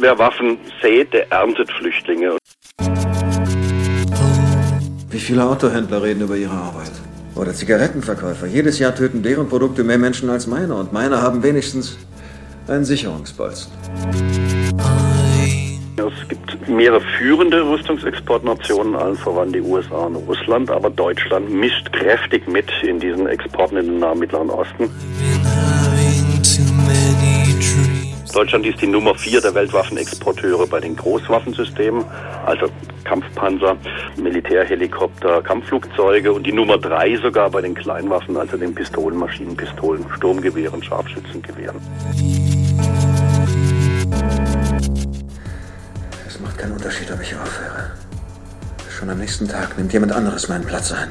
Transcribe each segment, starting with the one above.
Wer Waffen sät, der erntet Flüchtlinge. Wie viele Autohändler reden über ihre Arbeit? Oder Zigarettenverkäufer. Jedes Jahr töten deren Produkte mehr Menschen als meine und meine haben wenigstens einen Sicherungspolster. Es gibt mehrere führende Rüstungsexportnationen, allen voran die USA und Russland, aber Deutschland mischt kräftig mit in diesen Exporten in den Nahen Mittleren Osten. Deutschland ist die Nummer vier der Weltwaffenexporteure bei den Großwaffensystemen, also Kampfpanzer, Militärhelikopter, Kampfflugzeuge und die Nummer drei sogar bei den Kleinwaffen, also den Pistolen, Maschinenpistolen, Sturmgewehren, Scharfschützengewehren. Es macht keinen Unterschied, ob ich aufhöre. Schon am nächsten Tag nimmt jemand anderes meinen Platz ein.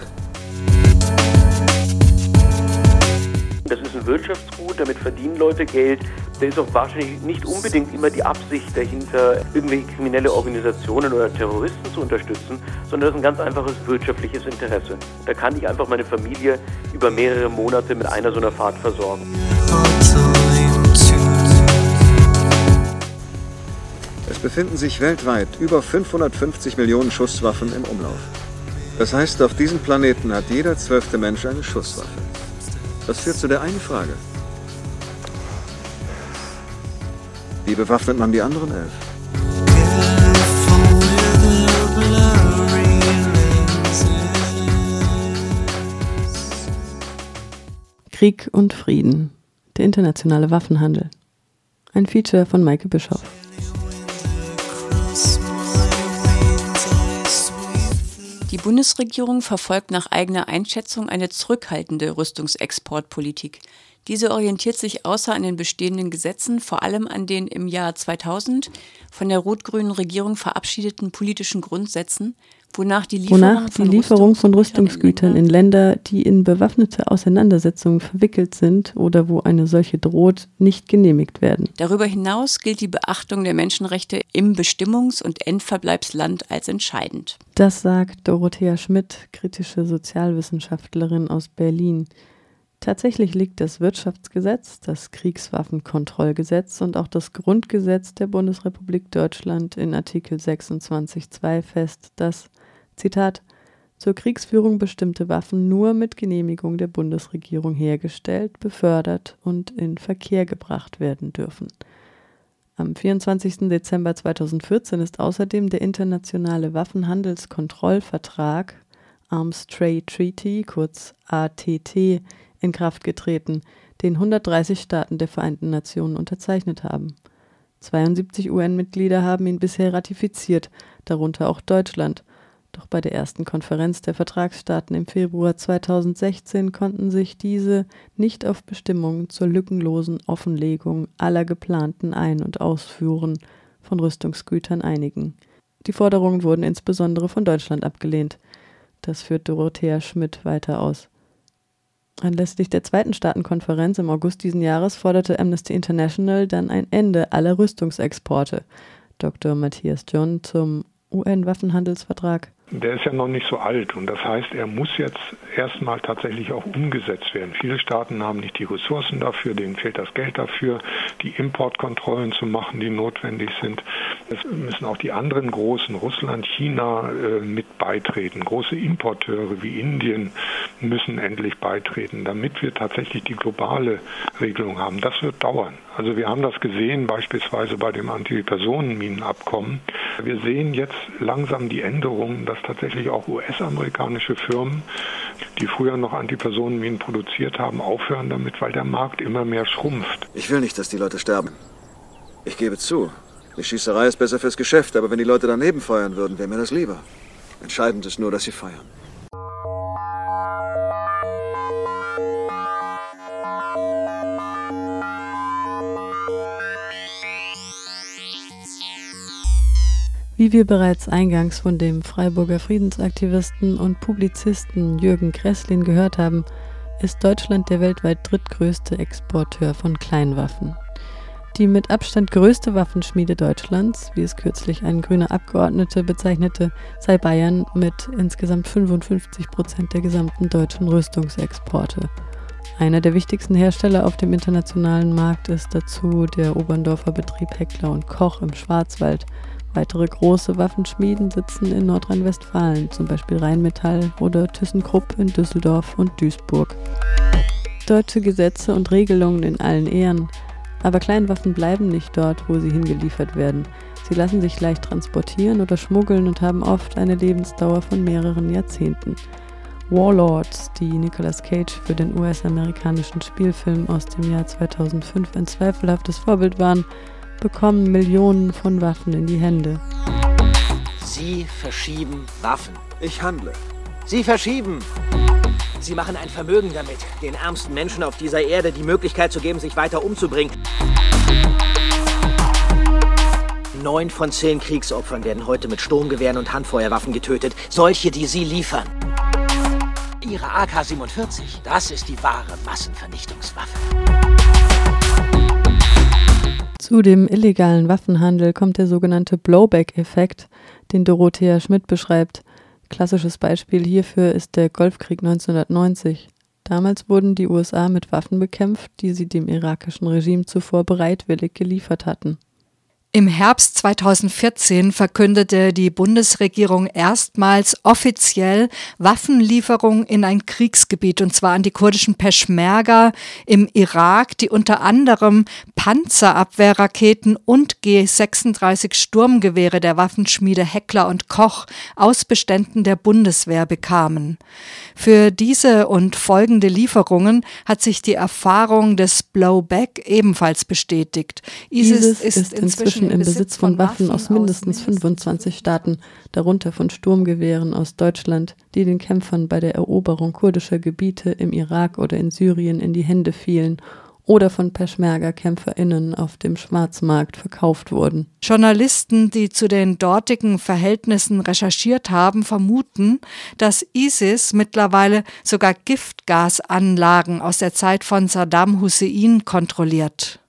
Das ist ein Wirtschaftsgut, damit verdienen Leute Geld. Da ist auch wahrscheinlich nicht unbedingt immer die Absicht dahinter, irgendwelche kriminelle Organisationen oder Terroristen zu unterstützen, sondern das ist ein ganz einfaches wirtschaftliches Interesse. Da kann ich einfach meine Familie über mehrere Monate mit einer so einer Fahrt versorgen. Es befinden sich weltweit über 550 Millionen Schusswaffen im Umlauf. Das heißt, auf diesem Planeten hat jeder zwölfte Mensch eine Schusswaffe. Das führt zu der einen Frage. Wie bewaffnet man die anderen elf? Krieg und Frieden. Der internationale Waffenhandel. Ein Feature von Maike Bischoff. Bundesregierung verfolgt nach eigener Einschätzung eine zurückhaltende Rüstungsexportpolitik. Diese orientiert sich außer an den bestehenden Gesetzen vor allem an den im Jahr 2000 von der rot-grünen Regierung verabschiedeten politischen Grundsätzen, wonach die Lieferung, wonach die von, Lieferung von Rüstungsgütern Rüstungsgütern in Länder, die in bewaffnete Auseinandersetzungen verwickelt sind oder wo eine solche droht, nicht genehmigt werden. Darüber hinaus gilt die Beachtung der Menschenrechte im Bestimmungs- und Endverbleibsland als entscheidend. Das sagt Dorothea Schmidt, kritische Sozialwissenschaftlerin aus Berlin. Tatsächlich liegt das Wirtschaftsgesetz, das Kriegswaffenkontrollgesetz und auch das Grundgesetz der Bundesrepublik Deutschland in Artikel 26.2 fest, dass, Zitat, zur Kriegsführung bestimmte Waffen nur mit Genehmigung der Bundesregierung hergestellt, befördert und in Verkehr gebracht werden dürfen. Am 24. Dezember 2014 ist außerdem der internationale Waffenhandelskontrollvertrag Arms Trade Treaty, kurz ATT, in Kraft getreten, den 130 Staaten der Vereinten Nationen unterzeichnet haben. 72 UN-Mitglieder haben ihn bisher ratifiziert, darunter auch Deutschland. Doch bei der ersten Konferenz der Vertragsstaaten im Februar 2016 konnten sich diese nicht auf Bestimmungen zur lückenlosen Offenlegung aller geplanten Ein- und Ausführen von Rüstungsgütern einigen. Die Forderungen wurden insbesondere von Deutschland abgelehnt. Das führt Dorothea Schmidt weiter aus. Anlässlich der zweiten Staatenkonferenz im August diesen Jahres forderte Amnesty International dann ein Ende aller Rüstungsexporte. Dr. Matthias John zum UN-Waffenhandelsvertrag der ist ja noch nicht so alt und das heißt, er muss jetzt erstmal tatsächlich auch umgesetzt werden. Viele Staaten haben nicht die Ressourcen dafür, denen fehlt das Geld dafür, die Importkontrollen zu machen, die notwendig sind. Es müssen auch die anderen großen, Russland, China, äh, mit beitreten. Große Importeure wie Indien müssen endlich beitreten, damit wir tatsächlich die globale Regelung haben. Das wird dauern. Also wir haben das gesehen beispielsweise bei dem Antipersonenminenabkommen. Wir sehen jetzt langsam die Änderungen, dass tatsächlich auch US-amerikanische Firmen, die früher noch Antipersonenminen produziert haben, aufhören damit, weil der Markt immer mehr schrumpft. Ich will nicht, dass die Leute sterben. Ich gebe zu, die Schießerei ist besser fürs Geschäft, aber wenn die Leute daneben feuern würden, wäre mir das lieber. Entscheidend ist nur, dass sie feuern. Wie wir bereits eingangs von dem Freiburger Friedensaktivisten und Publizisten Jürgen Kresslin gehört haben, ist Deutschland der weltweit drittgrößte Exporteur von Kleinwaffen. Die mit Abstand größte Waffenschmiede Deutschlands, wie es kürzlich ein grüner Abgeordneter bezeichnete, sei Bayern mit insgesamt 55 Prozent der gesamten deutschen Rüstungsexporte. Einer der wichtigsten Hersteller auf dem internationalen Markt ist dazu der Oberndorfer Betrieb Heckler und Koch im Schwarzwald. Weitere große Waffenschmieden sitzen in Nordrhein-Westfalen, zum Beispiel Rheinmetall oder ThyssenKrupp in Düsseldorf und Duisburg. Deutsche Gesetze und Regelungen in allen Ehren. Aber Kleinwaffen bleiben nicht dort, wo sie hingeliefert werden. Sie lassen sich leicht transportieren oder schmuggeln und haben oft eine Lebensdauer von mehreren Jahrzehnten. Warlords, die Nicolas Cage für den US-amerikanischen Spielfilm aus dem Jahr 2005 ein zweifelhaftes Vorbild waren, bekommen Millionen von Waffen in die Hände. Sie verschieben Waffen. Ich handle. Sie verschieben. Sie machen ein Vermögen damit, den ärmsten Menschen auf dieser Erde die Möglichkeit zu geben, sich weiter umzubringen. Neun von zehn Kriegsopfern werden heute mit Sturmgewehren und Handfeuerwaffen getötet. Solche, die Sie liefern. Ihre AK-47, das ist die wahre Massenvernichtungswaffe. Zu dem illegalen Waffenhandel kommt der sogenannte Blowback-Effekt, den Dorothea Schmidt beschreibt. Klassisches Beispiel hierfür ist der Golfkrieg 1990. Damals wurden die USA mit Waffen bekämpft, die sie dem irakischen Regime zuvor bereitwillig geliefert hatten. Im Herbst 2014 verkündete die Bundesregierung erstmals offiziell Waffenlieferungen in ein Kriegsgebiet, und zwar an die kurdischen Peschmerga im Irak, die unter anderem Panzerabwehrraketen und G36 Sturmgewehre der Waffenschmiede Heckler und Koch aus Beständen der Bundeswehr bekamen. Für diese und folgende Lieferungen hat sich die Erfahrung des Blowback ebenfalls bestätigt. ISIS, ISIS ist inzwischen im Besitz von Waffen aus mindestens 25 Staaten, darunter von Sturmgewehren aus Deutschland, die den Kämpfern bei der Eroberung kurdischer Gebiete im Irak oder in Syrien in die Hände fielen oder von Peschmerga-KämpferInnen auf dem Schwarzmarkt verkauft wurden. Journalisten, die zu den dortigen Verhältnissen recherchiert haben, vermuten, dass ISIS mittlerweile sogar Giftgasanlagen aus der Zeit von Saddam Hussein kontrolliert.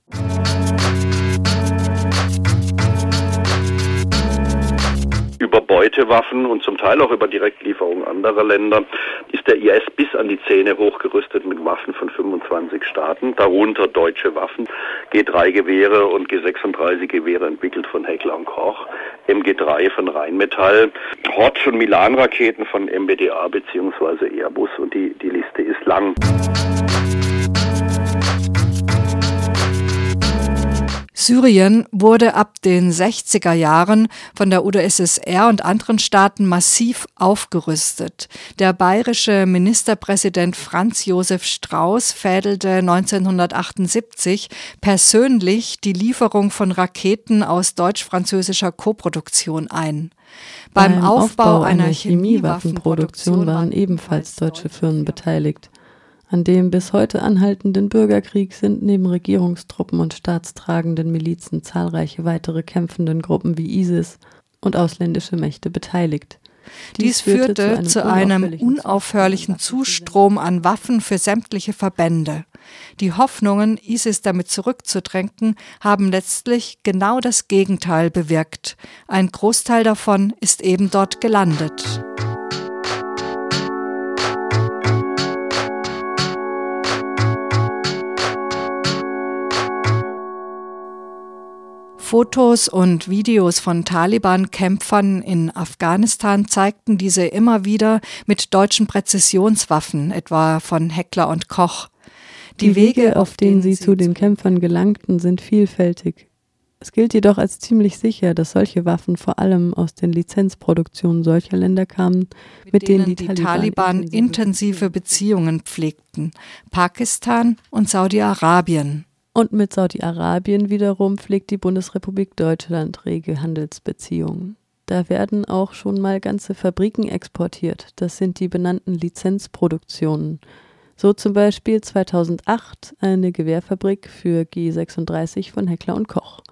Über Beutewaffen und zum Teil auch über Direktlieferungen anderer Länder ist der IS bis an die Zähne hochgerüstet mit Waffen von 25 Staaten, darunter deutsche Waffen, G3-Gewehre und G36-Gewehre entwickelt von Heckler und Koch, MG3 von Rheinmetall, Hot- und Milan-Raketen von MBDA bzw. Airbus und die, die Liste ist lang. Syrien wurde ab den 60er Jahren von der UdSSR und anderen Staaten massiv aufgerüstet. Der bayerische Ministerpräsident Franz Josef Strauß fädelte 1978 persönlich die Lieferung von Raketen aus deutsch-französischer Koproduktion ein. Beim, Beim Aufbau, Aufbau einer Chemiewaffenproduktion waren ebenfalls deutsche Firmen beteiligt. An dem bis heute anhaltenden Bürgerkrieg sind neben Regierungstruppen und staatstragenden Milizen zahlreiche weitere kämpfenden Gruppen wie ISIS und ausländische Mächte beteiligt. Dies, führte zu einem, unaufhörlichen Zustrom an Waffen für sämtliche Verbände. Die Hoffnungen, ISIS damit zurückzudrängen, haben letztlich genau das Gegenteil bewirkt. Ein Großteil davon ist eben dort gelandet. Fotos und Videos von Taliban-Kämpfern in Afghanistan zeigten diese immer wieder mit deutschen Präzisionswaffen, etwa von Heckler und Koch. Die, Die Wege, auf denen sie zu den Kämpfern gelangten, sind vielfältig. Es gilt jedoch als ziemlich sicher, dass solche Waffen vor allem aus den Lizenzproduktionen solcher Länder kamen, mit, mit denen, denen die, die Taliban, intensive Beziehungen pflegten, Pakistan und Saudi-Arabien. Und mit Saudi-Arabien wiederum pflegt die Bundesrepublik Deutschland rege Handelsbeziehungen. Da werden auch schon mal ganze Fabriken exportiert. Das sind die benannten Lizenzproduktionen. So zum Beispiel 2008 eine Gewehrfabrik für G36 von Heckler und Koch.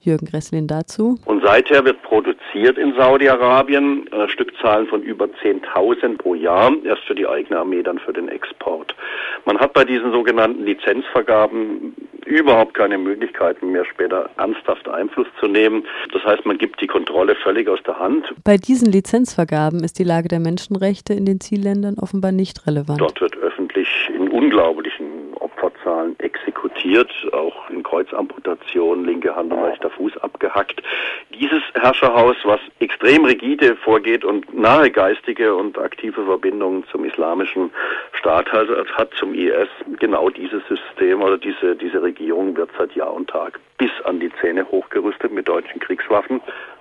Jürgen Gresslin dazu. Und seither wird produziert in Saudi-Arabien äh, Stückzahlen von über 10.000 pro Jahr, erst für die eigene Armee, dann für den Export. Man hat bei diesen sogenannten Lizenzvergaben überhaupt keine Möglichkeiten mehr später ernsthaft Einfluss zu nehmen. Das heißt, man gibt die Kontrolle völlig aus der Hand. Bei diesen Lizenzvergaben ist die Lage der Menschenrechte in den Zielländern offenbar nicht relevant. Dort wird öffentlich in unglaublichen Schlagzahlen exekutiert, auch in Kreuzamputation, linke Hand und rechter Fuß abgehackt. Dieses Herrscherhaus, was extrem rigide vorgeht und nahe geistige und aktive Verbindungen zum islamischen Staat hat, hat zum IS, genau dieses System oder diese, diese Regierung wird seit Jahr und Tag bis an die Zähne hochgerüstet mit deutschen Kriegswaffen.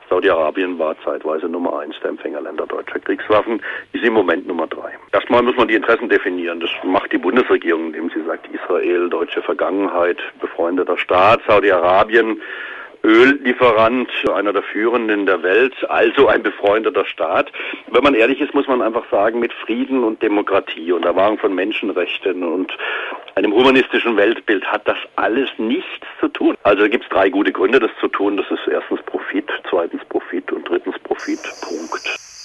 Saudi-Arabien war zeitweise Nummer eins der Empfängerländer deutscher Kriegswaffen, ist im Moment Nummer drei. Erstmal muss man die Interessen definieren. Das macht die Bundesregierung, indem sie sagt, Israel, deutsche Vergangenheit, befreundeter Staat, Saudi-Arabien, Öllieferant, einer der führenden der Welt, also ein befreundeter Staat. Wenn man ehrlich ist, muss man einfach sagen, mit Frieden und Demokratie und der Wahrung von Menschenrechten und einem humanistischen Weltbild hat das alles nichts zu tun. Also gibt es drei gute Gründe, das zu tun. Das ist erstens Profit, zweitens Profit und drittens Profit. Punkt.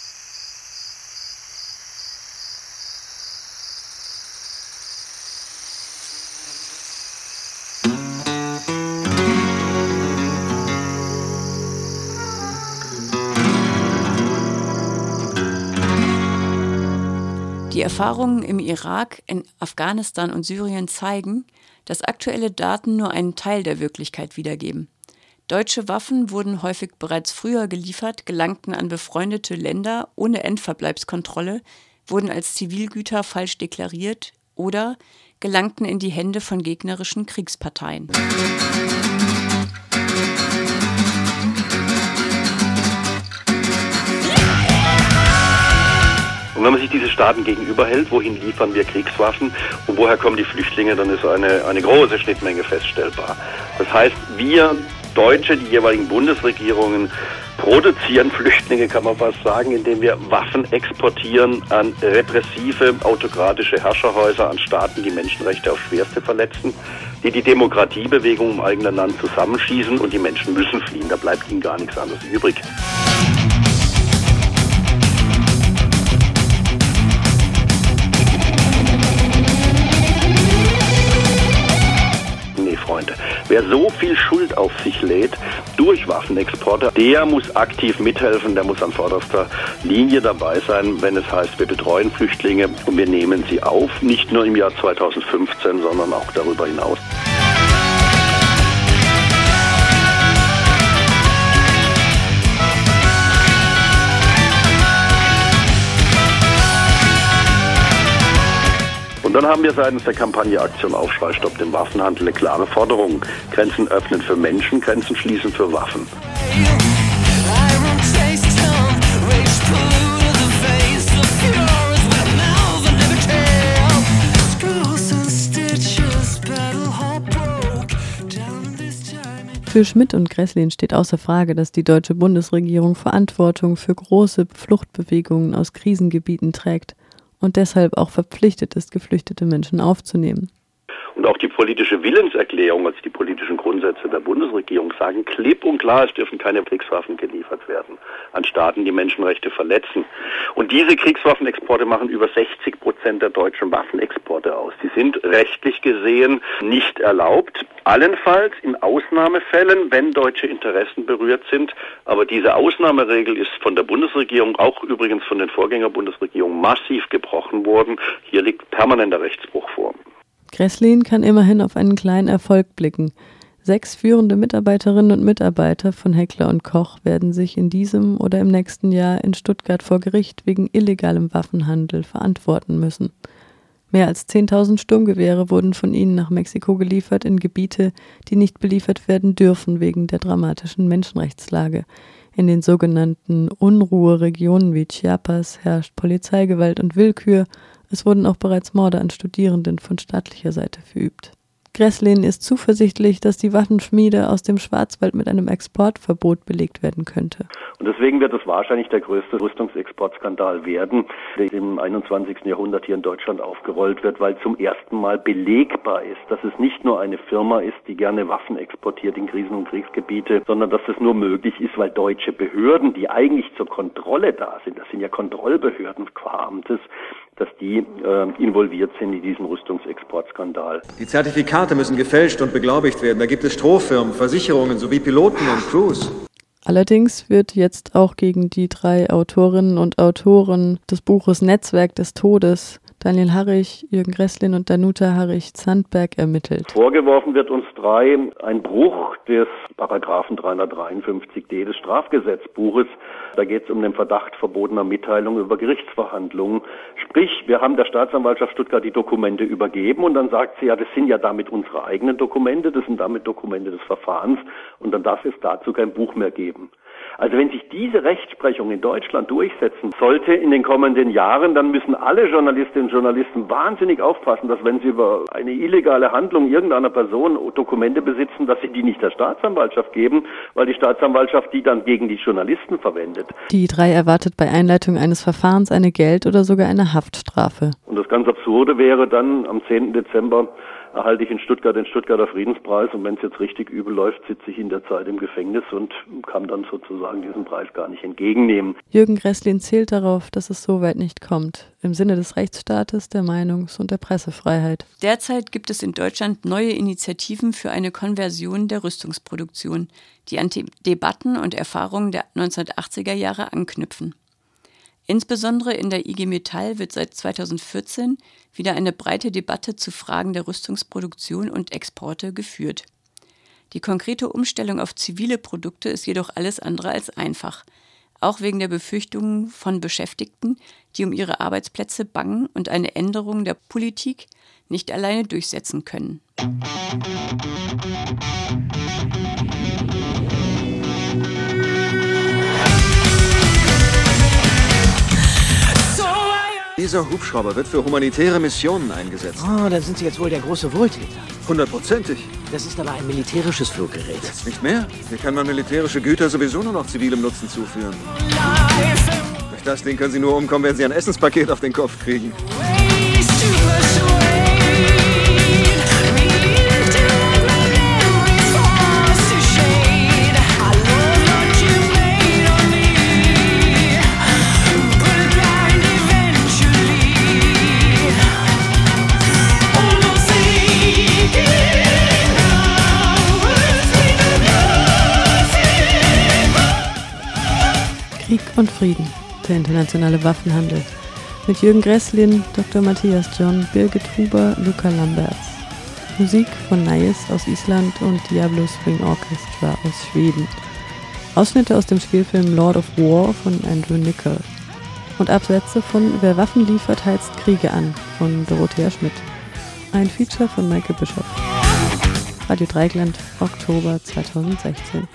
Die Erfahrungen im Irak, in Afghanistan und Syrien zeigen, dass aktuelle Daten nur einen Teil der Wirklichkeit wiedergeben. Deutsche Waffen wurden häufig bereits früher geliefert, gelangten an befreundete Länder ohne Endverbleibskontrolle, wurden als Zivilgüter falsch deklariert oder gelangten in die Hände von gegnerischen Kriegsparteien. Und wenn man sich diese Staaten gegenüberhält, wohin liefern wir Kriegswaffen und woher kommen die Flüchtlinge, dann ist eine, eine große Schnittmenge feststellbar. Das heißt, wir Deutsche, die jeweiligen Bundesregierungen produzieren Flüchtlinge, kann man fast sagen, indem wir Waffen exportieren an repressive, autokratische Herrscherhäuser, an Staaten, die Menschenrechte auf schwerste verletzen, die die Demokratiebewegung im eigenen Land zusammenschießen und die Menschen müssen fliehen. Da bleibt ihnen gar nichts anderes übrig. Wer so viel Schuld auf sich lädt durch Waffenexporte, der muss aktiv mithelfen, der muss an vorderster Linie dabei sein, wenn es heißt, wir betreuen Flüchtlinge und wir nehmen sie auf, nicht nur im Jahr 2015, sondern auch darüber hinaus. Und dann haben wir seitens der Kampagne Aktion Aufschrei Stopp den Waffenhandel eine klare Forderung. Grenzen öffnen für Menschen, Grenzen schließen für Waffen. Für Schmidt und Gresslin steht außer Frage, dass die deutsche Bundesregierung Verantwortung für große Fluchtbewegungen aus Krisengebieten trägt und deshalb auch verpflichtet ist, geflüchtete Menschen aufzunehmen. Und auch die politische Willenserklärung, also die politischen Grundsätze der Bundesregierung sagen klipp und klar, es dürfen keine Kriegswaffen geliefert werden an Staaten, die Menschenrechte verletzen. Und diese Kriegswaffenexporte machen über 60 Prozent der deutschen Waffenexporte aus. Die sind rechtlich gesehen nicht erlaubt, allenfalls in Ausnahmefällen, wenn deutsche Interessen berührt sind. Aber diese Ausnahmeregel ist von der Bundesregierung, auch übrigens von den Vorgängerbundesregierungen, massiv gebrochen worden. Hier liegt permanenter Rechtsbruch vor. Gresslin kann immerhin auf einen kleinen Erfolg blicken. Sechs führende Mitarbeiterinnen und Mitarbeiter von Heckler und Koch werden sich in diesem oder im nächsten Jahr in Stuttgart vor Gericht wegen illegalem Waffenhandel verantworten müssen. Mehr als 10.000 Sturmgewehre wurden von ihnen nach Mexiko geliefert in Gebiete, die nicht beliefert werden dürfen wegen der dramatischen Menschenrechtslage. In den sogenannten Unruheregionen wie Chiapas herrscht Polizeigewalt und Willkür es wurden auch bereits Morde an Studierenden von staatlicher Seite verübt. Gresslin ist zuversichtlich, dass die Waffenschmiede aus dem Schwarzwald mit einem Exportverbot belegt werden könnte. Und deswegen wird es wahrscheinlich der größte Rüstungsexportskandal werden, der im 21. Jahrhundert hier in Deutschland aufgerollt wird, weil zum ersten Mal belegbar ist, dass es nicht nur eine Firma ist, die gerne Waffen exportiert in Krisen- und Kriegsgebiete, sondern dass es nur möglich ist, weil deutsche Behörden, die eigentlich zur Kontrolle da sind, das sind ja Kontrollbehörden qua Amtes, dass die äh, involviert sind in diesem Rüstungsexportskandal. Die Zertifikate müssen gefälscht und beglaubigt werden. Da gibt es Strohfirmen, Versicherungen sowie Piloten und Crews. Allerdings wird jetzt auch gegen die drei Autorinnen und Autoren des Buches Netzwerk des Todes Daniel Harrich, Jürgen Gresslin und Danuta Harrich-Zandberg ermittelt. Vorgeworfen wird uns drei ein Bruch des Paragraphen 353d des Strafgesetzbuches. Da geht es um den Verdacht verbotener Mitteilung über Gerichtsverhandlungen. Sprich, wir haben der Staatsanwaltschaft Stuttgart die Dokumente übergeben und dann sagt sie, ja, das sind ja damit unsere eigenen Dokumente, das sind damit Dokumente des Verfahrens und dann darf es dazu kein Buch mehr geben. Also wenn sich diese Rechtsprechung in Deutschland durchsetzen sollte in den kommenden Jahren, dann müssen alle Journalistinnen und Journalisten wahnsinnig aufpassen, dass wenn sie über eine illegale Handlung irgendeiner Person Dokumente besitzen, dass sie die nicht der Staatsanwaltschaft geben, weil die Staatsanwaltschaft die dann gegen die Journalisten verwendet. Die drei erwartet bei Einleitung eines Verfahrens eine Geld- oder sogar eine Haftstrafe. Und das ganz Absurde wäre dann am 10. Dezember erhalte ich in Stuttgart den Stuttgarter Friedenspreis und wenn es jetzt richtig übel läuft, sitze ich in der Zeit im Gefängnis und kann dann sozusagen diesen Preis gar nicht entgegennehmen. Jürgen Gresslin zählt darauf, dass es so weit nicht kommt, im Sinne des Rechtsstaates, der Meinungs- und der Pressefreiheit. Derzeit gibt es in Deutschland neue Initiativen für eine Konversion der Rüstungsproduktion, die an Debatten und Erfahrungen der 1980er Jahre anknüpfen. Insbesondere in der IG Metall wird seit 2014 wieder eine breite Debatte zu Fragen der Rüstungsproduktion und Exporte geführt. Die konkrete Umstellung auf zivile Produkte ist jedoch alles andere als einfach, auch wegen der Befürchtungen von Beschäftigten, die um ihre Arbeitsplätze bangen und eine Änderung der Politik nicht alleine durchsetzen können. Dieser Hubschrauber wird für humanitäre Missionen eingesetzt. Oh, dann sind Sie jetzt wohl der große Wohltäter. Hundertprozentig. Das ist aber ein militärisches Fluggerät. Jetzt nicht mehr. Hier kann man militärische Güter sowieso nur noch zivilem Nutzen zuführen. Durch das Ding können Sie nur umkommen, wenn Sie ein Essenspaket auf den Kopf kriegen. Und Frieden, der internationale Waffenhandel. Mit Jürgen Gresslin, Dr. Matthias John, Birgit Huber, Luca Lamberts. Musik von Nais aus Island und Diablo Swing Orchestra aus Schweden. Ausschnitte aus dem Spielfilm Lord of War von Andrew Niccol. Und Absätze von Wer Waffen liefert, heizt Kriege an von Dorothea Schmidt. Ein Feature von Michael Bischoff. Radio Dreigland, Oktober 2016.